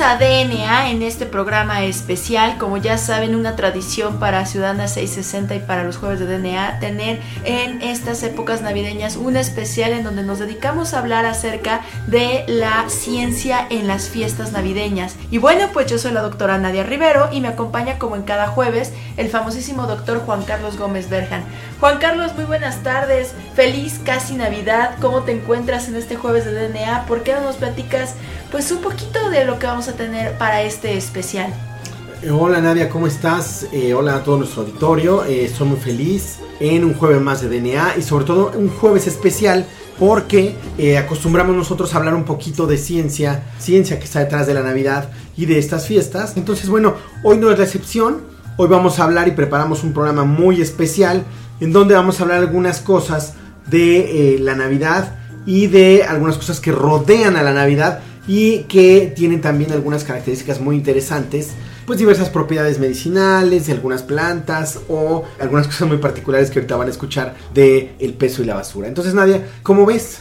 a DNA en este programa especial. Como ya saben, una tradición para Ciudadana 660 y para los jueves de DNA, tener en estas épocas navideñas un especial en donde nos dedicamos a hablar acerca de la ciencia en las fiestas navideñas. Y bueno, pues yo soy la doctora Nadia Rivero y me acompaña como en cada jueves el famosísimo doctor Juan Carlos Gómez Berjan. Juan Carlos, muy buenas tardes. Feliz casi Navidad. ¿Cómo te encuentras en este jueves de DNA? ¿Por qué no nos platicas pues un poquito de lo que vamos a tener para este especial? Eh, Hola Nadia, ¿cómo estás? Eh, hola a todo nuestro auditorio. Eh, estoy muy feliz en un jueves más de DNA y sobre todo un jueves especial porque eh, acostumbramos nosotros a hablar un poquito de ciencia, ciencia que está detrás de la Navidad y de estas fiestas. Entonces, bueno, hoy no es la excepción. Hoy vamos a hablar y preparamos un programa muy especial en donde vamos a hablar algunas cosas de la Navidad y de algunas cosas que rodean a la Navidad y que tienen también algunas características muy interesantes, pues diversas propiedades medicinales de algunas plantas o algunas cosas muy particulares que ahorita van a escuchar de el peso y la basura. Entonces, Nadia, ¿cómo ves?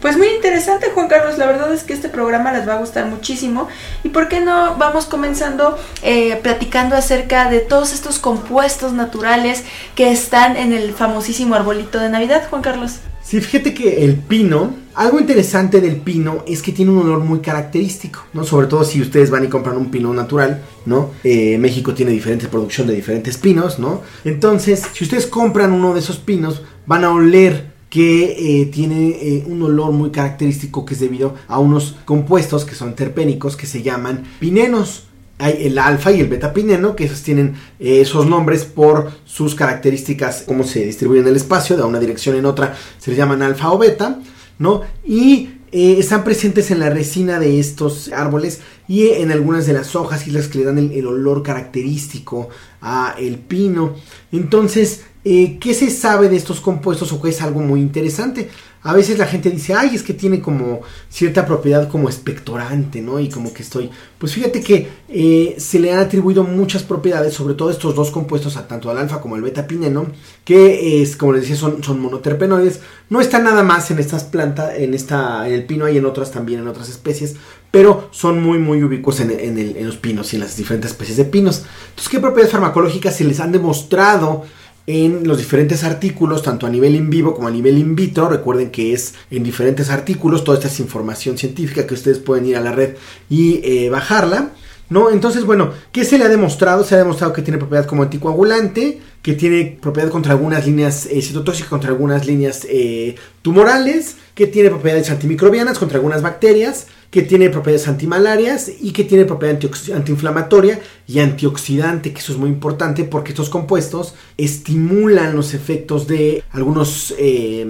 Pues muy interesante Juan Carlos, la verdad es que este programa les va a gustar muchísimo y por qué no vamos comenzando eh, platicando acerca de todos estos compuestos naturales que están en el famosísimo arbolito de Navidad, Juan Carlos. Sí, fíjate que el pino, algo interesante del pino es que tiene un olor muy característico, ¿no? Sobre todo si ustedes van y compran un pino natural, ¿no? Eh, México tiene diferente producción de diferentes pinos, ¿no? Entonces, si ustedes compran uno de esos pinos, van a oler que eh, tiene eh, un olor muy característico que es debido a unos compuestos que son terpénicos que se llaman pinenos. Hay el alfa y el beta pineno, que esos tienen eh, esos nombres por sus características, cómo se distribuyen en el espacio, de una dirección en otra se les llaman alfa o beta, ¿no? Y eh, están presentes en la resina de estos árboles y en algunas de las hojas y las que le dan el, olor característico a el pino. Entonces, eh, ¿qué se sabe de estos compuestos o qué es algo muy interesante? A veces la gente dice, ay, es que tiene como cierta propiedad como expectorante, ¿no? Y como que estoy... Pues fíjate que eh, se le han atribuido muchas propiedades, sobre todo estos dos compuestos, a tanto al alfa como al beta pineno, que es, como les decía, son, monoterpenoides. No está nada más en estas plantas, en esta, en el pino hay en otras también, en otras especies, pero son muy, muy ubicuos en, en los pinos y en las diferentes especies de pinos. Entonces, ¿qué propiedades farmacológicas se les han demostrado? En los diferentes artículos, tanto a nivel in vivo como a nivel in vitro. Recuerden que es en diferentes artículos, toda esta es información científica que ustedes pueden ir a la red y eh, bajarla. ¿No? Entonces, bueno, ¿qué se le ha demostrado? Se ha demostrado que tiene propiedad como anticoagulante, que tiene propiedad contra algunas líneas eh, citotóxicas, contra algunas líneas eh, tumorales, que tiene propiedades antimicrobianas contra algunas bacterias, que tiene propiedades antimalarias y que tiene propiedad antiinflamatoria y antioxidante, que eso es muy importante porque estos compuestos estimulan los efectos de algunos eh,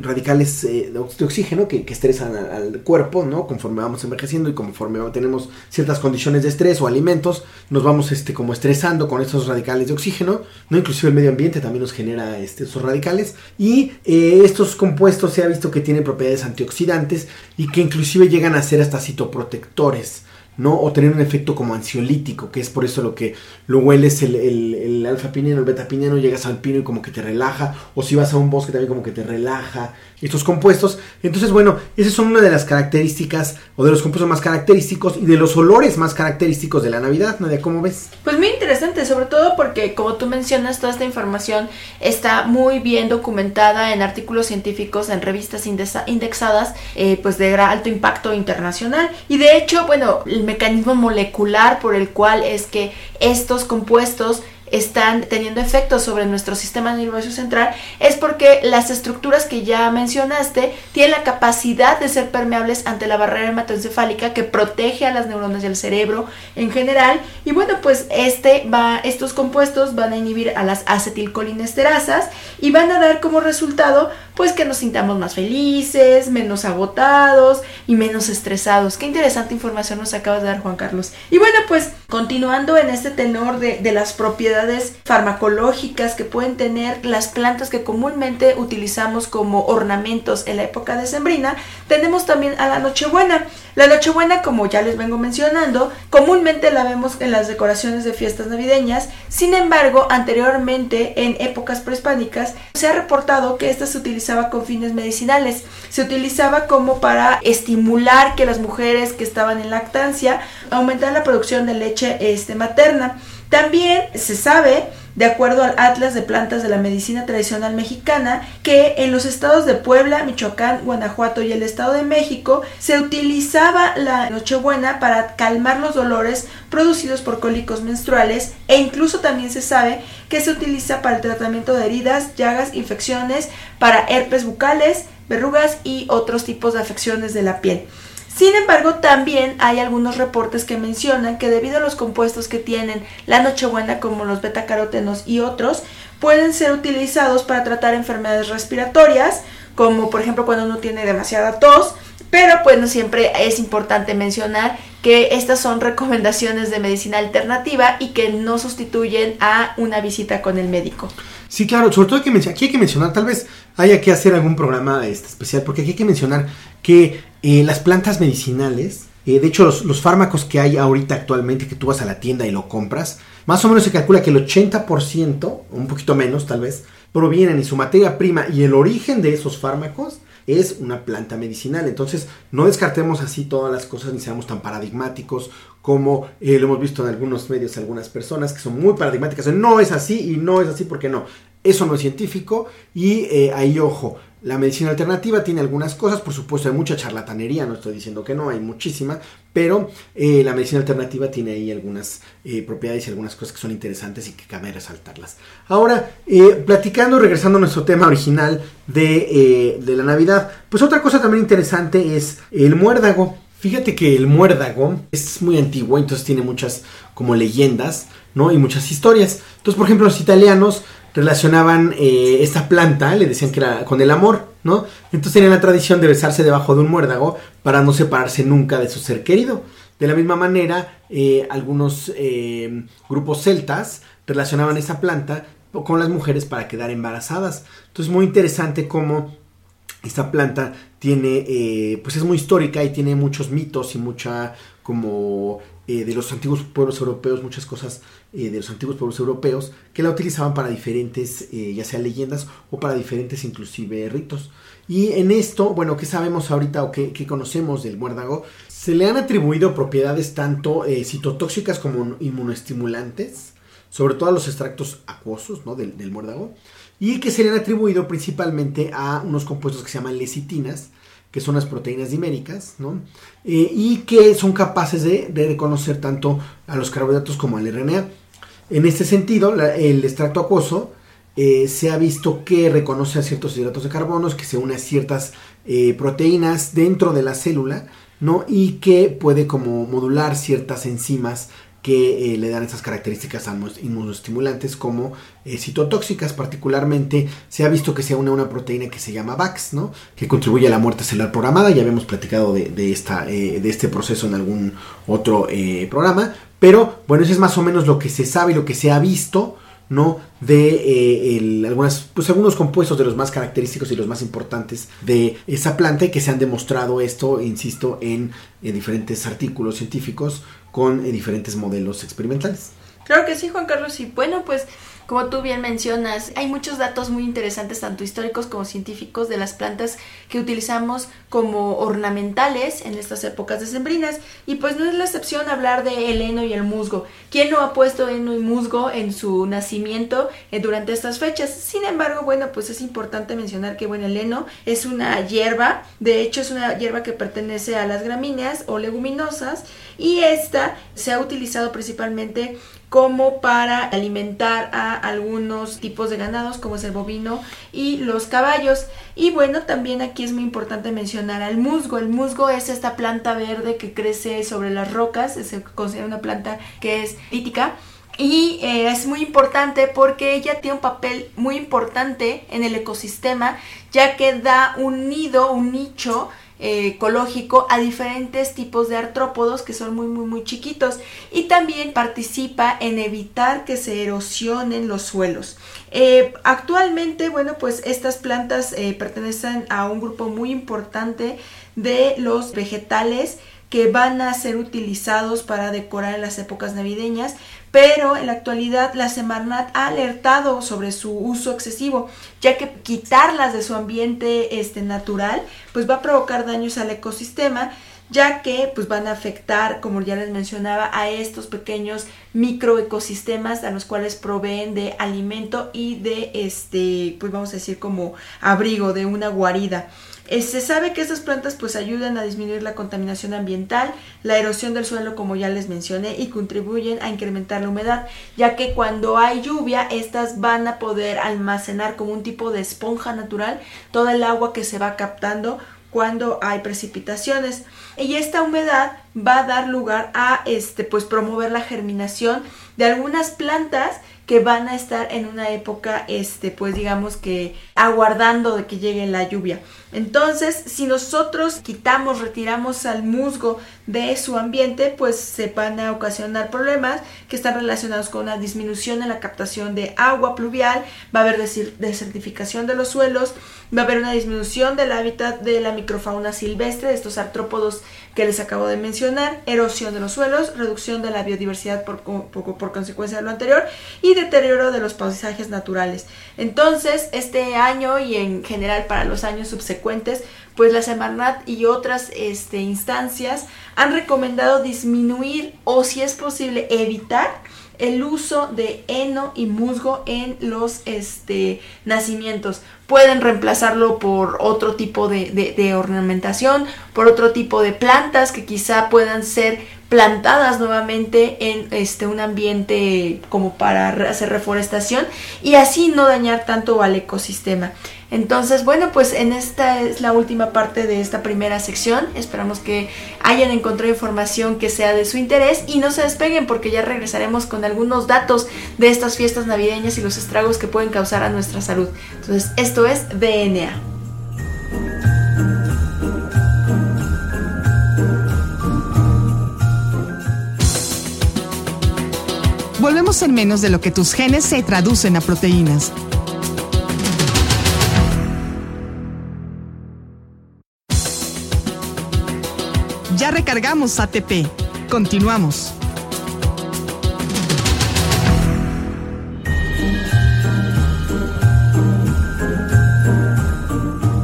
radicales eh, de oxígeno que, estresan al, al cuerpo, ¿no? Conforme vamos envejeciendo y conforme tenemos ciertas condiciones de estrés o alimentos, nos vamos este, como estresando con estos radicales de oxígeno, ¿no? Inclusive el medio ambiente también nos genera este, esos radicales y eh, estos compuestos se ha visto que tienen propiedades antioxidantes y que inclusive llegan a ser hasta citoprotectores. ¿no? O tener un efecto como ansiolítico, que es por eso lo que lo hueles el, el, el alfa pineno, el beta pineno, llegas al pino y como que te relaja, o si vas a un bosque también como que te relaja, estos compuestos. Entonces, bueno, esas son una de las características, o de los compuestos más característicos, y de los olores más característicos de la Navidad, Nadia, ¿cómo ves? Pues muy interesante, sobre todo porque como tú mencionas, toda esta información está muy bien documentada en artículos científicos, en revistas indexadas, eh, pues de alto impacto internacional. Y de hecho, bueno, el mecanismo molecular por el cual es que estos compuestos están teniendo efectos sobre nuestro sistema nervioso central es porque las estructuras que ya mencionaste tienen la capacidad de ser permeables ante la barrera hematoencefálica que protege a las neuronas del cerebro en general y bueno pues este va estos compuestos van a inhibir a las acetilcolinesterasas y van a dar como resultado pues que nos sintamos más felices, menos agotados y menos estresados. Qué interesante información nos acabas de dar Juan Carlos. Y bueno pues continuando en este tenor de, de las propiedades farmacológicas que pueden tener las plantas que comúnmente utilizamos como ornamentos en la época decembrina, tenemos también a la Nochebuena. La Nochebuena, como ya les vengo mencionando, comúnmente la vemos en las decoraciones de fiestas navideñas, sin embargo, anteriormente, en épocas prehispánicas, se ha reportado que esta se utilizaba con fines medicinales. Se utilizaba como para estimular que las mujeres que estaban en lactancia aumentaran la producción de leche este, materna. También se sabe de acuerdo al Atlas de Plantas de la Medicina Tradicional Mexicana, que en los estados de Puebla, Michoacán, Guanajuato y el Estado de México se utilizaba la Nochebuena para calmar los dolores producidos por cólicos menstruales e incluso también se sabe que se utiliza para el tratamiento de heridas, llagas, infecciones, para herpes bucales, verrugas y otros tipos de afecciones de la piel. Sin embargo, también hay algunos reportes que mencionan que debido a los compuestos que tienen la nochebuena, como los betacarotenos y otros, pueden ser utilizados para tratar enfermedades respiratorias, como por ejemplo cuando uno tiene demasiada tos, pero pues no siempre es importante mencionar que estas son recomendaciones de medicina alternativa y que no sustituyen a una visita con el médico. Sí, claro, sobre todo que aquí hay que mencionar, tal vez haya que hacer algún programa este, especial, porque aquí hay que mencionar que eh, las plantas medicinales, eh, de hecho los, los, fármacos que hay ahorita actualmente que tú vas a la tienda y lo compras, más o menos se calcula que el 80%, un poquito menos tal vez, provienen y su materia prima y el origen de esos fármacos es una planta medicinal. Entonces, no descartemos así todas las cosas ni seamos tan paradigmáticos como eh, lo hemos visto en algunos medios, algunas personas que son muy paradigmáticas. No es así y no es así porque no. Eso no es científico y eh, ahí ojo. La medicina alternativa tiene algunas cosas, por supuesto hay mucha charlatanería, no estoy diciendo que no, hay muchísima, pero eh, la medicina alternativa tiene ahí algunas eh, propiedades y algunas cosas que son interesantes y que cabe resaltarlas. Ahora, platicando, regresando a nuestro tema original de, de la Navidad, pues otra cosa también interesante es el muérdago. Fíjate que el muérdago es muy antiguo, entonces tiene muchas como leyendas, ¿no? Y muchas historias. Entonces, por ejemplo, los italianos relacionaban eh, esta planta, le decían que era con el amor, ¿no? Entonces tenían la tradición de besarse debajo de un muérdago para no separarse nunca de su ser querido. De la misma manera, eh, algunos eh, grupos celtas relacionaban esa planta con las mujeres para quedar embarazadas. Entonces, muy interesante cómo esta planta tiene, pues es muy histórica y tiene muchos mitos y mucha como de los antiguos pueblos europeos, muchas cosas eh, de los antiguos pueblos europeos que la utilizaban para diferentes, eh, ya sea leyendas o para diferentes inclusive ritos. Y en esto, bueno, ¿qué sabemos ahorita o qué, conocemos del muérdago? Se le han atribuido propiedades tanto eh, citotóxicas como inmunoestimulantes, sobre todo a los extractos acuosos ¿no? del, del muérdago, y que se le han atribuido principalmente a unos compuestos que se llaman lecitinas, que son las proteínas diméricas, ¿no? y que son capaces de, reconocer tanto a los carbohidratos como al RNA. En este sentido, el extracto acuoso eh, se ha visto que reconoce a ciertos hidratos de carbono, que se une a ciertas eh, proteínas dentro de la célula, ¿no? Y que puede como modular ciertas enzimas que eh, le dan esas características inmunoestimulantes como citotóxicas. Particularmente se ha visto que se une una proteína que se llama VAX, ¿no? que contribuye a la muerte celular programada. Ya habíamos platicado de, esta, de este proceso en algún otro programa. Pero bueno, eso es más o menos lo que se sabe y lo que se ha visto, ¿no? De eh, algunas, pues algunos compuestos de los más característicos y los más importantes de esa planta y que se han demostrado esto, insisto, en, diferentes artículos científicos con eh, diferentes modelos experimentales. Claro que sí, Juan Carlos, y bueno, pues como tú bien mencionas, hay muchos datos muy interesantes, tanto históricos como científicos, de las plantas que utilizamos como ornamentales en estas épocas decembrinas. Y pues no es la excepción hablar de el heno y el musgo. ¿Quién no ha puesto heno y musgo en su nacimiento eh, durante estas fechas? Sin embargo, bueno, pues es importante mencionar que bueno, el heno es una hierba, de hecho es una hierba que pertenece a las gramíneas o leguminosas y esta se ha utilizado principalmente como para alimentar a algunos tipos de ganados como es el bovino y los caballos. Y bueno, también aquí es muy importante mencionar al musgo. El musgo es esta planta verde que crece sobre las rocas, se considera una planta que es lítica. Y eh, es muy importante porque ella tiene un papel muy importante en el ecosistema, ya que da un nido, un nicho ecológico a diferentes tipos de artrópodos que son muy muy muy chiquitos y también participa en evitar que se erosionen los suelos. Eh, actualmente, bueno, pues estas plantas eh, pertenecen a un grupo muy importante de los vegetales que van a ser utilizados para decorar en las épocas navideñas, pero en la actualidad la Semarnat ha alertado sobre su uso excesivo, ya que quitarlas de su ambiente este, natural pues va a provocar daños al ecosistema, ya que pues van a afectar, como ya les mencionaba, a estos pequeños microecosistemas a los cuales proveen de alimento y de este, pues vamos a decir como abrigo de una guarida. Eh, se sabe que estas plantas pues ayudan a disminuir la contaminación ambiental, la erosión del suelo como ya les mencioné y contribuyen a incrementar la humedad, ya que cuando hay lluvia estas van a poder almacenar como un tipo de esponja natural toda el agua que se va captando cuando hay precipitaciones. Y esta humedad va a dar lugar a este pues promover la germinación de algunas plantas que van a estar en una época este pues digamos que aguardando de que llegue la lluvia. Entonces, si nosotros quitamos, retiramos al musgo de su ambiente, pues se van a ocasionar problemas que están relacionados con una disminución en la captación de agua pluvial, va a haber desertificación de los suelos, va a haber una disminución del hábitat de la microfauna silvestre, de estos artrópodos que les acabo de mencionar, erosión de los suelos, reducción de la biodiversidad por, por consecuencia de lo anterior y deterioro de los paisajes naturales. Entonces, este año y en general para los años subsecuentes, pues la Semarnat y otras este, instancias han recomendado disminuir o si es posible evitar el uso de heno y musgo en los este, nacimientos. Pueden reemplazarlo por otro tipo de, de, ornamentación, por otro tipo de plantas que quizá puedan ser plantadas nuevamente en este un ambiente como para hacer reforestación y así no dañar tanto al ecosistema. Entonces, bueno, pues en esta es la última parte de esta primera sección. Esperamos que hayan encontrado información que sea de su interés y no se despeguen porque ya regresaremos con algunos datos de estas fiestas navideñas y los estragos que pueden causar a nuestra salud. Entonces, esto es DNA. Volvemos en menos de lo que tus genes se traducen a proteínas. Ya recargamos ATP. Continuamos.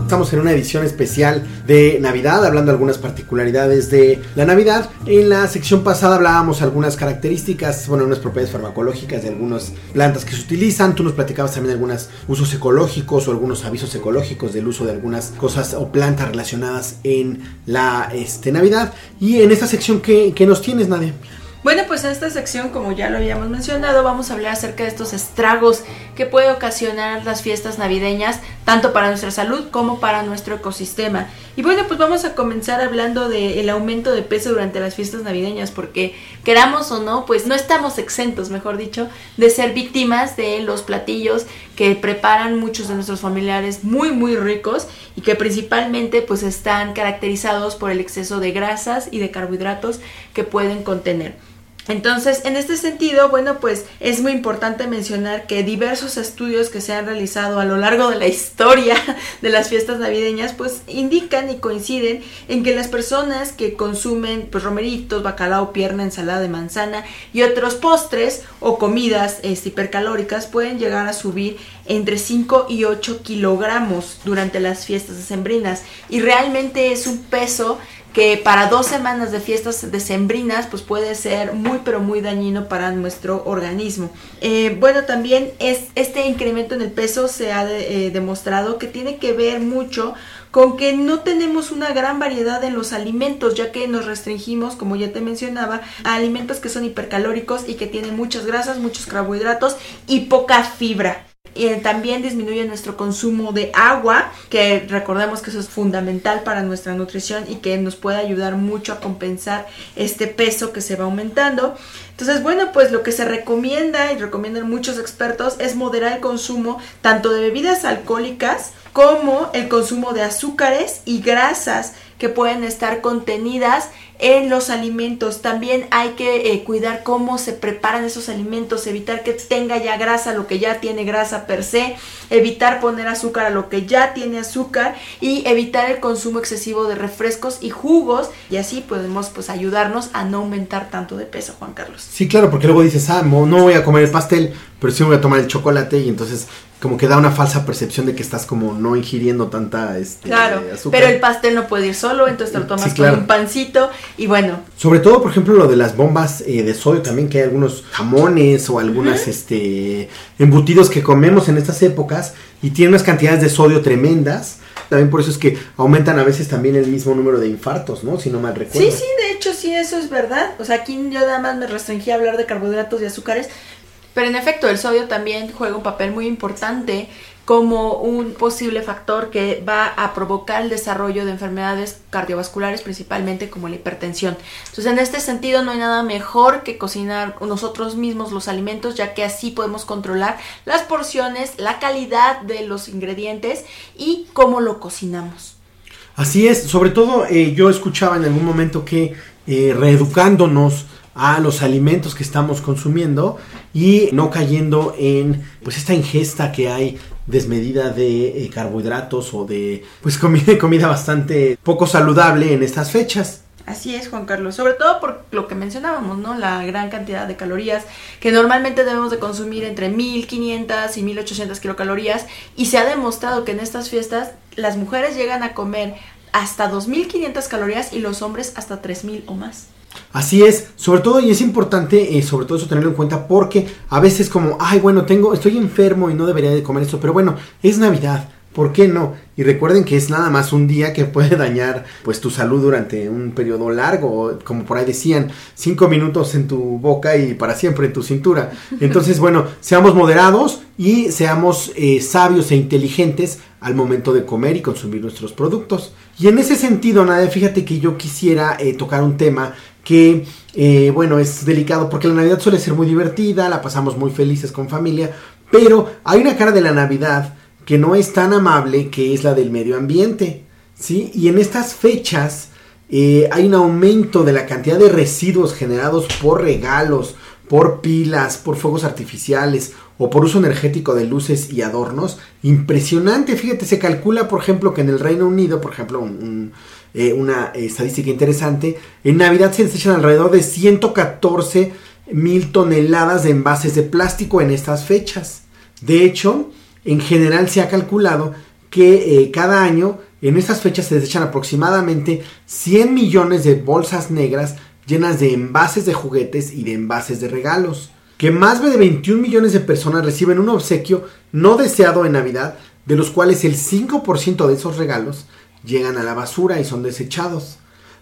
Estamos en una edición especial de Navidad, hablando algunas particularidades de la Navidad. En la sección pasada hablábamos algunas características, bueno, unas propiedades farmacológicas de algunas plantas que se utilizan. Tú nos platicabas también algunos usos ecológicos o algunos avisos ecológicos del uso de algunas cosas o plantas relacionadas en la este, Navidad. Y en esta sección, ¿qué, qué nos tienes, Nadia? Bueno, pues en esta sección, como ya lo habíamos mencionado, vamos a hablar acerca de estos estragos que puede ocasionar las fiestas navideñas, tanto para nuestra salud como para nuestro ecosistema. Y bueno, pues vamos a comenzar hablando del aumento de peso durante las fiestas navideñas, porque queramos o no, pues no estamos exentos, mejor dicho, de ser víctimas de los platillos que preparan muchos de nuestros familiares muy, muy ricos y que principalmente pues están caracterizados por el exceso de grasas y de carbohidratos que pueden contener. Entonces, en este sentido, bueno, pues es muy importante mencionar que diversos estudios que se han realizado a lo largo de la historia de las fiestas navideñas, pues indican y coinciden en que las personas que consumen pues romeritos, bacalao, pierna, ensalada de manzana y otros postres o comidas este, hipercalóricas pueden llegar a subir entre 5 y 8 kilogramos durante las fiestas decembrinas. Y realmente es un peso que para dos semanas de fiestas decembrinas pues puede ser muy pero muy dañino para nuestro organismo. Eh, bueno, también es, este incremento en el peso se ha eh, demostrado que tiene que ver mucho con que no tenemos una gran variedad en los alimentos, ya que nos restringimos, como ya te mencionaba, a alimentos que son hipercalóricos y que tienen muchas grasas, muchos carbohidratos y poca fibra. Y también disminuye nuestro consumo de agua, que recordemos que eso es fundamental para nuestra nutrición y que nos puede ayudar mucho a compensar este peso que se va aumentando. Entonces, bueno, pues lo que se recomienda y recomiendan muchos expertos es moderar el consumo tanto de bebidas alcohólicas como el consumo de azúcares y grasas que pueden estar contenidas en los alimentos. También hay que eh, cuidar cómo se preparan esos alimentos, evitar que tenga ya grasa lo que ya tiene grasa per se, evitar poner azúcar a lo que ya tiene azúcar y evitar el consumo excesivo de refrescos y jugos y así podemos pues ayudarnos a no aumentar tanto de peso, Juan Carlos. Sí, claro, porque luego dices, ah, no voy a comer el pastel, pero sí voy a tomar el chocolate y entonces como que da una falsa percepción de que estás como no ingiriendo tanta este, claro, Pero el pastel no puede ir solo, entonces te lo tomas con un pancito y bueno. Sobre todo, por ejemplo, lo de las bombas eh, de sodio también, que hay algunos jamones o algunas este embutidos que comemos en estas épocas y tienen unas cantidades de sodio tremendas. También por eso es que aumentan a veces también el mismo número de infartos, ¿no? Si no mal recuerdo. Sí, sí, de hecho sí, eso es verdad. O sea, aquí yo nada más me restringí a hablar de carbohidratos y azúcares, pero en efecto, el sodio también juega un papel muy importante como un posible factor que va a provocar el desarrollo de enfermedades cardiovasculares, principalmente como la hipertensión. Entonces, en este sentido, no hay nada mejor que cocinar nosotros mismos los alimentos, ya que así podemos controlar las porciones, la calidad de los ingredientes y cómo lo cocinamos. Así es, sobre todo eh, yo escuchaba en algún momento que eh, reeducándonos a los alimentos que estamos consumiendo y no cayendo en pues esta ingesta que hay desmedida de eh, carbohidratos o de pues comida, comida bastante poco saludable en estas fechas. Así es, Juan Carlos. Sobre todo por lo que mencionábamos, ¿no? La gran cantidad de calorías que normalmente debemos de consumir entre 1500 y 1800 kilocalorías. Y se ha demostrado que en estas fiestas las mujeres llegan a comer hasta 2500 calorías y los hombres hasta 3000 o más. Así es, sobre todo, y es importante, eh, sobre todo eso tenerlo en cuenta, porque a veces como, ay, bueno, tengo, estoy enfermo y no debería de comer esto, pero bueno, es Navidad, ¿por qué no? Y recuerden que es nada más un día que puede dañar, pues, tu salud durante un periodo largo, como por ahí decían, cinco minutos en tu boca y para siempre en tu cintura. Entonces, bueno, seamos moderados y seamos eh, sabios e inteligentes al momento de comer y consumir nuestros productos. Y en ese sentido, Nadia, fíjate que yo quisiera eh, tocar un tema que, eh, bueno, es delicado porque la Navidad suele ser muy divertida, la pasamos muy felices con familia, pero hay una cara de la Navidad que no es tan amable, que es la del medio ambiente, ¿sí? Y en estas fechas eh, hay un aumento de la cantidad de residuos generados por regalos, por pilas, por fuegos artificiales o por uso energético de luces y adornos. Impresionante, fíjate, se calcula, por ejemplo, que en el Reino Unido, por ejemplo, un eh, una estadística interesante, en Navidad se desechan alrededor de 114 mil toneladas de envases de plástico en estas fechas. De hecho, en general se ha calculado que eh, cada año en estas fechas se desechan aproximadamente 100 millones de bolsas negras llenas de envases de juguetes y de envases de regalos. Que más de 21 millones de personas reciben un obsequio no deseado en Navidad, de los cuales el 5% de esos regalos llegan a la basura y son desechados.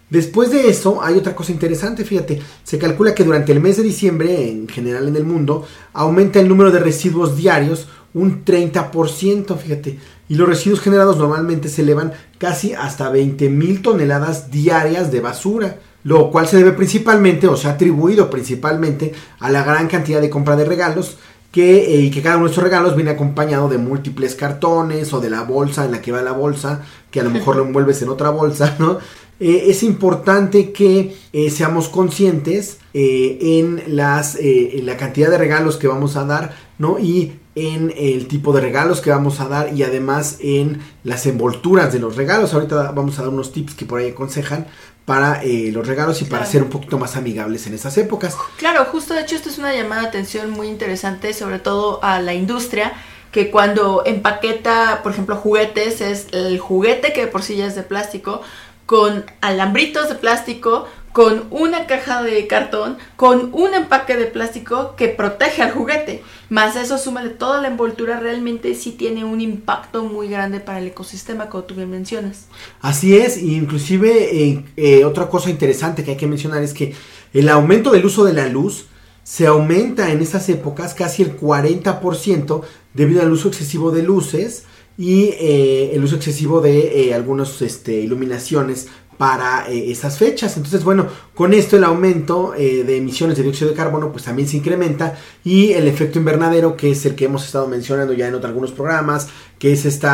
Después de eso, hay otra cosa interesante, fíjate, se calcula que durante el mes de diciembre, en general en el mundo, aumenta el número de residuos diarios un 30%, fíjate, y los residuos generados normalmente se elevan casi hasta 20 mil toneladas diarias de basura, lo cual se debe principalmente, o se ha atribuido principalmente, a la gran cantidad de compra de regalos que, eh, que cada uno de estos regalos viene acompañado de múltiples cartones o de la bolsa en la que va la bolsa, que a lo mejor lo envuelves en otra bolsa, ¿no? Eh, es importante que eh, seamos conscientes en, las, en la cantidad de regalos que vamos a dar, ¿no? Y en el tipo de regalos que vamos a dar y además en las envolturas de los regalos. Ahorita vamos a dar unos tips que por ahí aconsejan para eh, los regalos y para ser un poquito más amigables en esas épocas. Claro, justo de hecho esto es una llamada de atención muy interesante, sobre todo a la industria, que cuando empaqueta, por ejemplo, juguetes, es el juguete que por sí ya es de plástico, con alambritos de plástico, con una caja de cartón, con un empaque de plástico que protege al juguete. Más eso, súmale toda la envoltura, realmente sí tiene un impacto muy grande para el ecosistema, como tú bien mencionas. Así es, inclusive eh, eh, otra cosa interesante que hay que mencionar es que el aumento del uso de la luz se aumenta en estas épocas casi el 40% debido al uso excesivo de luces y eh, el uso excesivo de algunas este, iluminaciones para eh, esas fechas. Entonces, bueno, con esto el aumento eh, de emisiones de dióxido de carbono pues también se incrementa y el efecto invernadero, que es el que hemos estado mencionando ya en otros algunos programas, que es este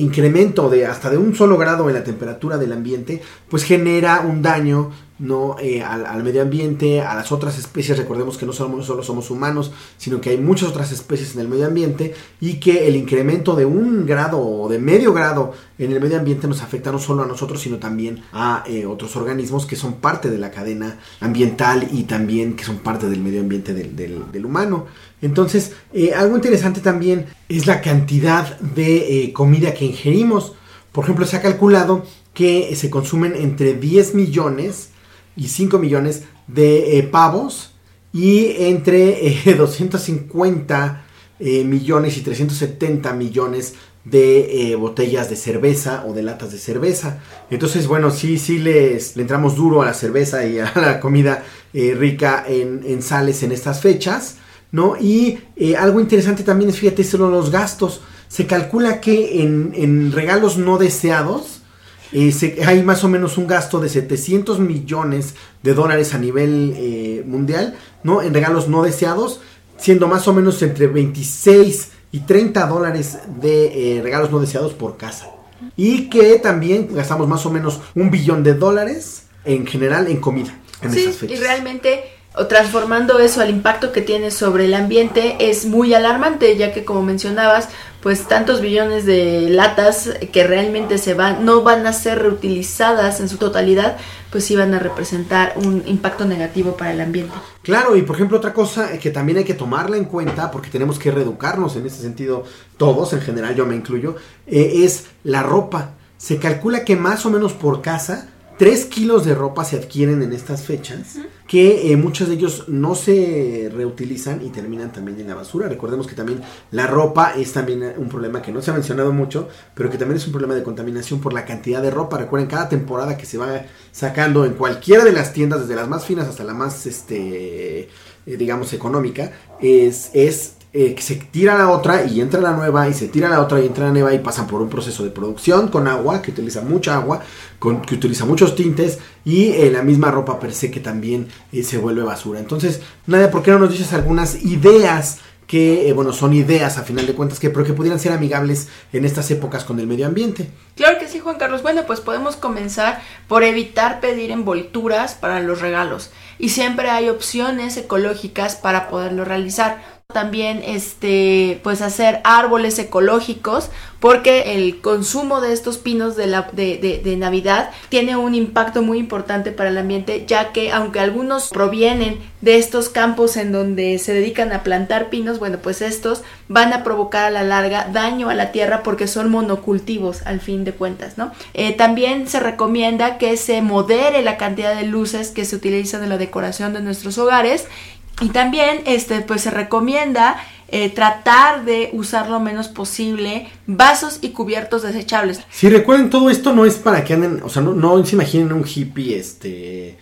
incremento de hasta de un solo grado en la temperatura del ambiente, pues genera un daño no eh, al, medio ambiente, a las otras especies. Recordemos que no solo somos humanos, sino que hay muchas otras especies en el medio ambiente y que el incremento de un grado o de medio grado en el medio ambiente nos afecta no solo a nosotros, sino también a eh, otros organismos que son parte de la cadena ambiental y también que son parte del medio ambiente del, humano. Entonces, eh, algo interesante también es la cantidad de comida que ingerimos. Por ejemplo, se ha calculado que se consumen entre 10 millones y 5 millones de eh, pavos y entre 250 eh, eh, millones y 370 millones de botellas de cerveza o de latas de cerveza. Entonces, bueno, sí, sí les, le entramos duro a la cerveza y a la comida rica en, sales en estas fechas, ¿no? Y algo interesante también es, fíjate, son los gastos. Se calcula que en, en regalos no deseados, eh, hay más o menos un gasto de 700 millones de dólares a nivel eh, mundial, ¿no? En regalos no deseados, siendo más o menos entre 26 y 30 dólares de eh, regalos no deseados por casa. Y que también gastamos más o menos un billón de dólares en general en comida. En sí, y realmente o transformando eso al impacto que tiene sobre el ambiente es muy alarmante, ya que como mencionabas, pues tantos billones de latas que realmente se van, no van a ser reutilizadas en su totalidad, pues sí van a representar un impacto negativo para el ambiente. Claro, y por ejemplo otra cosa que también hay que tomarla en cuenta, porque tenemos que reeducarnos en ese sentido, todos en general, yo me incluyo, eh, es la ropa. Se calcula que más o menos por casa 3 kilos de ropa se adquieren en estas fechas, que eh, muchos de ellos no se reutilizan y terminan también en la basura. Recordemos que también la ropa es también un problema que no se ha mencionado mucho, pero que también es un problema de contaminación por la cantidad de ropa. Recuerden, cada temporada que se va sacando en cualquiera de las tiendas, desde las más finas hasta la más, este, eh, digamos, económica, es, es eh, se tira la otra y entra la nueva y se tira la otra y entra la nueva y pasan por un proceso de producción con agua, que utiliza mucha agua, con, que utiliza muchos tintes y eh, la misma ropa per se que también eh, se vuelve basura. Entonces, Nadia, ¿por qué no nos dices algunas ideas que, bueno, son ideas a final de cuentas, que, pero que pudieran ser amigables en estas épocas con el medio ambiente? Claro que sí, Juan Carlos. Bueno, pues podemos comenzar por evitar pedir envolturas para los regalos. Y siempre hay opciones ecológicas para poderlo realizar también este pues hacer árboles ecológicos porque el consumo de estos pinos de, la, de, de, Navidad tiene un impacto muy importante para el ambiente ya que aunque algunos provienen de estos campos en donde se dedican a plantar pinos bueno pues estos van a provocar a la larga daño a la tierra porque son monocultivos al fin de cuentas no eh, también se recomienda que se modere la cantidad de luces que se utilizan en la decoración de nuestros hogares y también este, pues se recomienda eh, tratar de usar lo menos posible vasos y cubiertos desechables. Si recuerden, todo esto no es para que anden, o sea, no, no se imaginen un hippie este,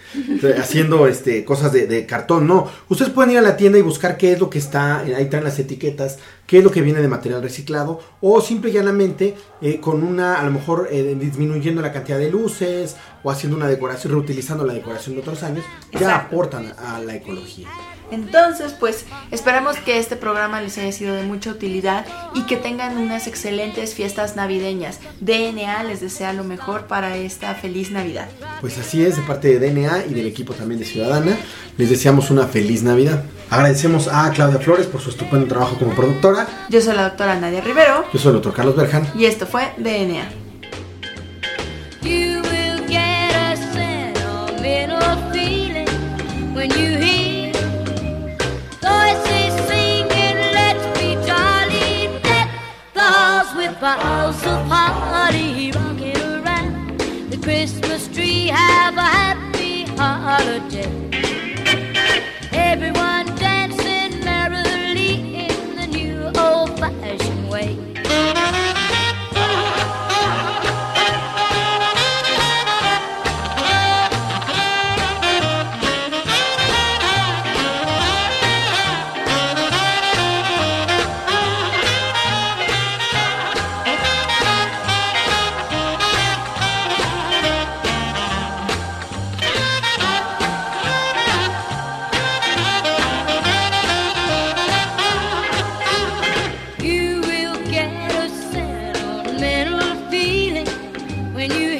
haciendo este, cosas de, cartón, no. Ustedes pueden ir a la tienda y buscar qué es lo que está, ahí traen las etiquetas, qué es lo que viene de material reciclado, o simple y llanamente eh, con una, a lo mejor eh, disminuyendo la cantidad de luces, o haciendo una decoración, reutilizando la decoración de otros años, ya aportan a la ecología. Entonces, pues esperamos que este programa les haya sido de mucha utilidad y que tengan unas excelentes fiestas navideñas. DNA les desea lo mejor para esta feliz Navidad. Pues así es, de parte de DNA y del equipo también de Ciudadana, les deseamos una feliz Navidad. Agradecemos a Claudia Flores por su estupendo trabajo como productora. Yo soy la doctora Nadia Rivero. Yo soy el doctor Carlos Berjan. Y esto fue DNA. Christmas when you